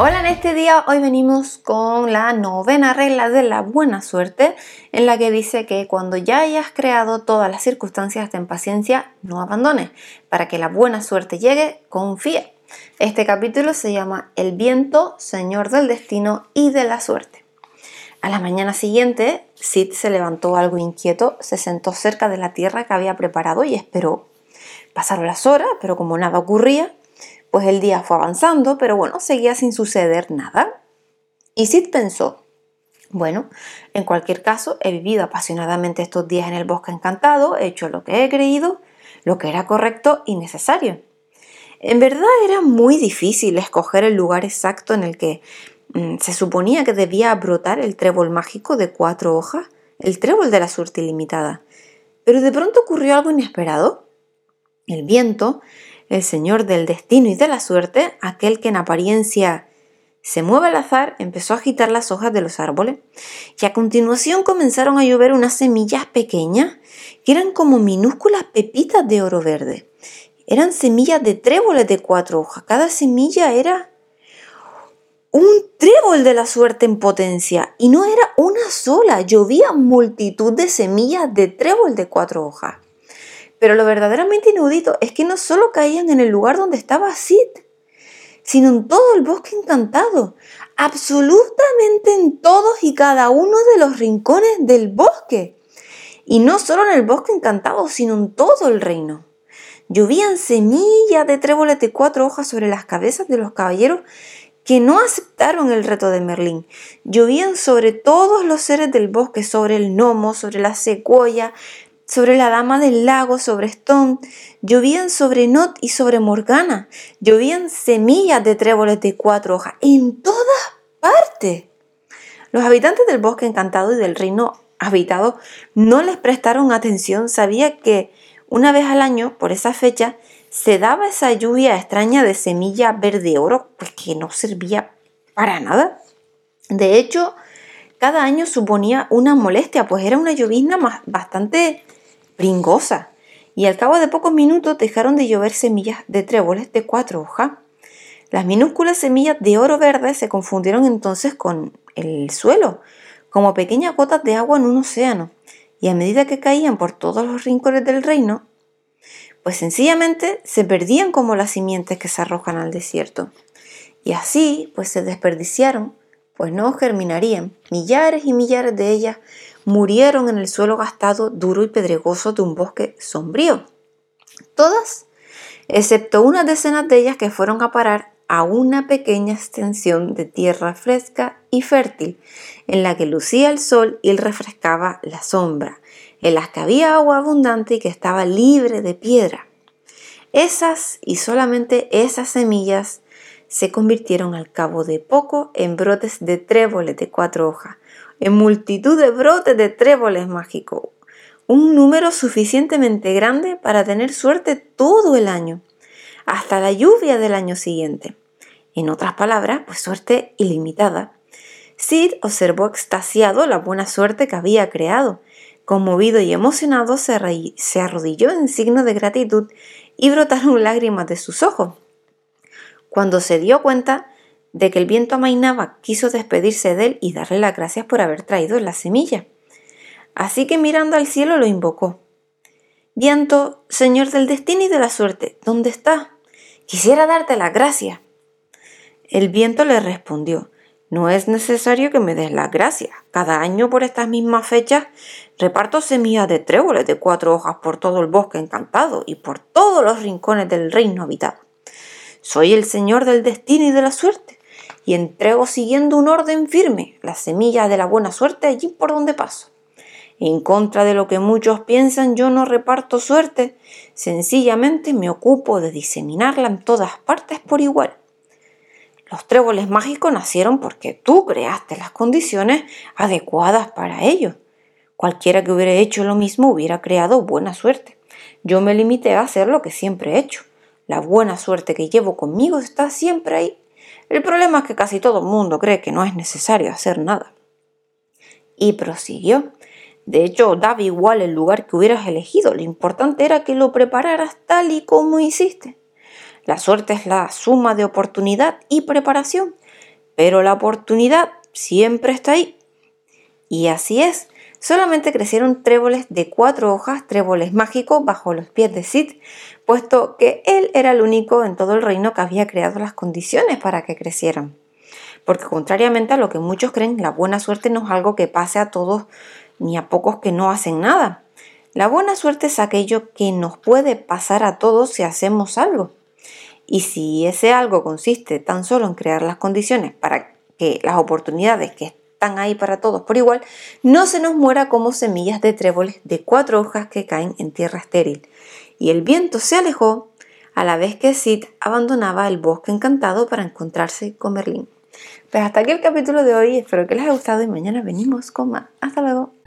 Hola, en este día hoy venimos con la novena regla de la buena suerte, en la que dice que cuando ya hayas creado todas las circunstancias, ten paciencia, no abandones. Para que la buena suerte llegue, confía. Este capítulo se llama El viento, señor del destino y de la suerte. A la mañana siguiente, Sid se levantó algo inquieto, se sentó cerca de la tierra que había preparado y esperó. Pasaron las horas, pero como nada ocurría, pues el día fue avanzando, pero bueno, seguía sin suceder nada. Y Sid pensó, bueno, en cualquier caso, he vivido apasionadamente estos días en el bosque encantado, he hecho lo que he creído, lo que era correcto y necesario. En verdad era muy difícil escoger el lugar exacto en el que mm, se suponía que debía brotar el trébol mágico de cuatro hojas, el trébol de la suerte ilimitada. Pero de pronto ocurrió algo inesperado. El viento el señor del destino y de la suerte, aquel que en apariencia se mueve al azar, empezó a agitar las hojas de los árboles y a continuación comenzaron a llover unas semillas pequeñas que eran como minúsculas pepitas de oro verde. Eran semillas de tréboles de cuatro hojas. Cada semilla era un trébol de la suerte en potencia y no era una sola, llovía multitud de semillas de trébol de cuatro hojas. Pero lo verdaderamente inaudito es que no solo caían en el lugar donde estaba Sid, sino en todo el bosque encantado, absolutamente en todos y cada uno de los rincones del bosque. Y no solo en el bosque encantado, sino en todo el reino. Llovían semillas de tréboles de cuatro hojas sobre las cabezas de los caballeros que no aceptaron el reto de Merlín. Llovían sobre todos los seres del bosque, sobre el gnomo, sobre la secuoya, sobre la dama del lago, sobre Stone, llovían sobre Not y sobre Morgana, llovían semillas de tréboles de cuatro hojas, en todas partes. Los habitantes del bosque encantado y del reino habitado no les prestaron atención, sabía que una vez al año, por esa fecha, se daba esa lluvia extraña de semilla verde oro, pues que no servía para nada. De hecho, cada año suponía una molestia, pues era una llovizna bastante pringosa, y al cabo de pocos minutos dejaron de llover semillas de tréboles de cuatro hojas. Las minúsculas semillas de oro verde se confundieron entonces con el suelo, como pequeñas gotas de agua en un océano, y a medida que caían por todos los rincones del reino, pues sencillamente se perdían como las simientes que se arrojan al desierto. Y así, pues se desperdiciaron, pues no germinarían, millares y millares de ellas murieron en el suelo gastado, duro y pedregoso de un bosque sombrío. Todas, excepto unas decenas de ellas que fueron a parar a una pequeña extensión de tierra fresca y fértil, en la que lucía el sol y refrescaba la sombra, en las que había agua abundante y que estaba libre de piedra. Esas y solamente esas semillas se convirtieron al cabo de poco en brotes de tréboles de cuatro hojas, en multitud de brotes de tréboles mágicos, un número suficientemente grande para tener suerte todo el año, hasta la lluvia del año siguiente. En otras palabras, pues suerte ilimitada. Sid observó extasiado la buena suerte que había creado. Conmovido y emocionado, se, se arrodilló en signo de gratitud y brotaron lágrimas de sus ojos. Cuando se dio cuenta de que el viento amainaba, quiso despedirse de él y darle las gracias por haber traído la semilla. Así que mirando al cielo lo invocó. Viento, Señor del destino y de la suerte, ¿dónde está? Quisiera darte las gracias. El viento le respondió, no es necesario que me des las gracias. Cada año por estas mismas fechas reparto semillas de tréboles de cuatro hojas por todo el bosque encantado y por todos los rincones del reino habitado. Soy el Señor del destino y de la suerte y entrego siguiendo un orden firme las semillas de la buena suerte allí por donde paso. En contra de lo que muchos piensan, yo no reparto suerte, sencillamente me ocupo de diseminarla en todas partes por igual. Los tréboles mágicos nacieron porque tú creaste las condiciones adecuadas para ello. Cualquiera que hubiera hecho lo mismo hubiera creado buena suerte. Yo me limité a hacer lo que siempre he hecho. La buena suerte que llevo conmigo está siempre ahí el problema es que casi todo el mundo cree que no es necesario hacer nada. Y prosiguió. De hecho, daba igual el lugar que hubieras elegido, lo importante era que lo prepararas tal y como hiciste. La suerte es la suma de oportunidad y preparación. pero la oportunidad siempre está ahí. Y así es, solamente crecieron tréboles de cuatro hojas, tréboles mágicos, bajo los pies de Sid, puesto que él era el único en todo el reino que había creado las condiciones para que crecieran. Porque contrariamente a lo que muchos creen, la buena suerte no es algo que pase a todos ni a pocos que no hacen nada. La buena suerte es aquello que nos puede pasar a todos si hacemos algo. Y si ese algo consiste tan solo en crear las condiciones para que las oportunidades que están ahí para todos por igual, no se nos muera como semillas de tréboles de cuatro hojas que caen en tierra estéril. Y el viento se alejó a la vez que Sid abandonaba el bosque encantado para encontrarse con Merlín. Pues hasta aquí el capítulo de hoy, espero que les haya gustado y mañana venimos con más. Hasta luego.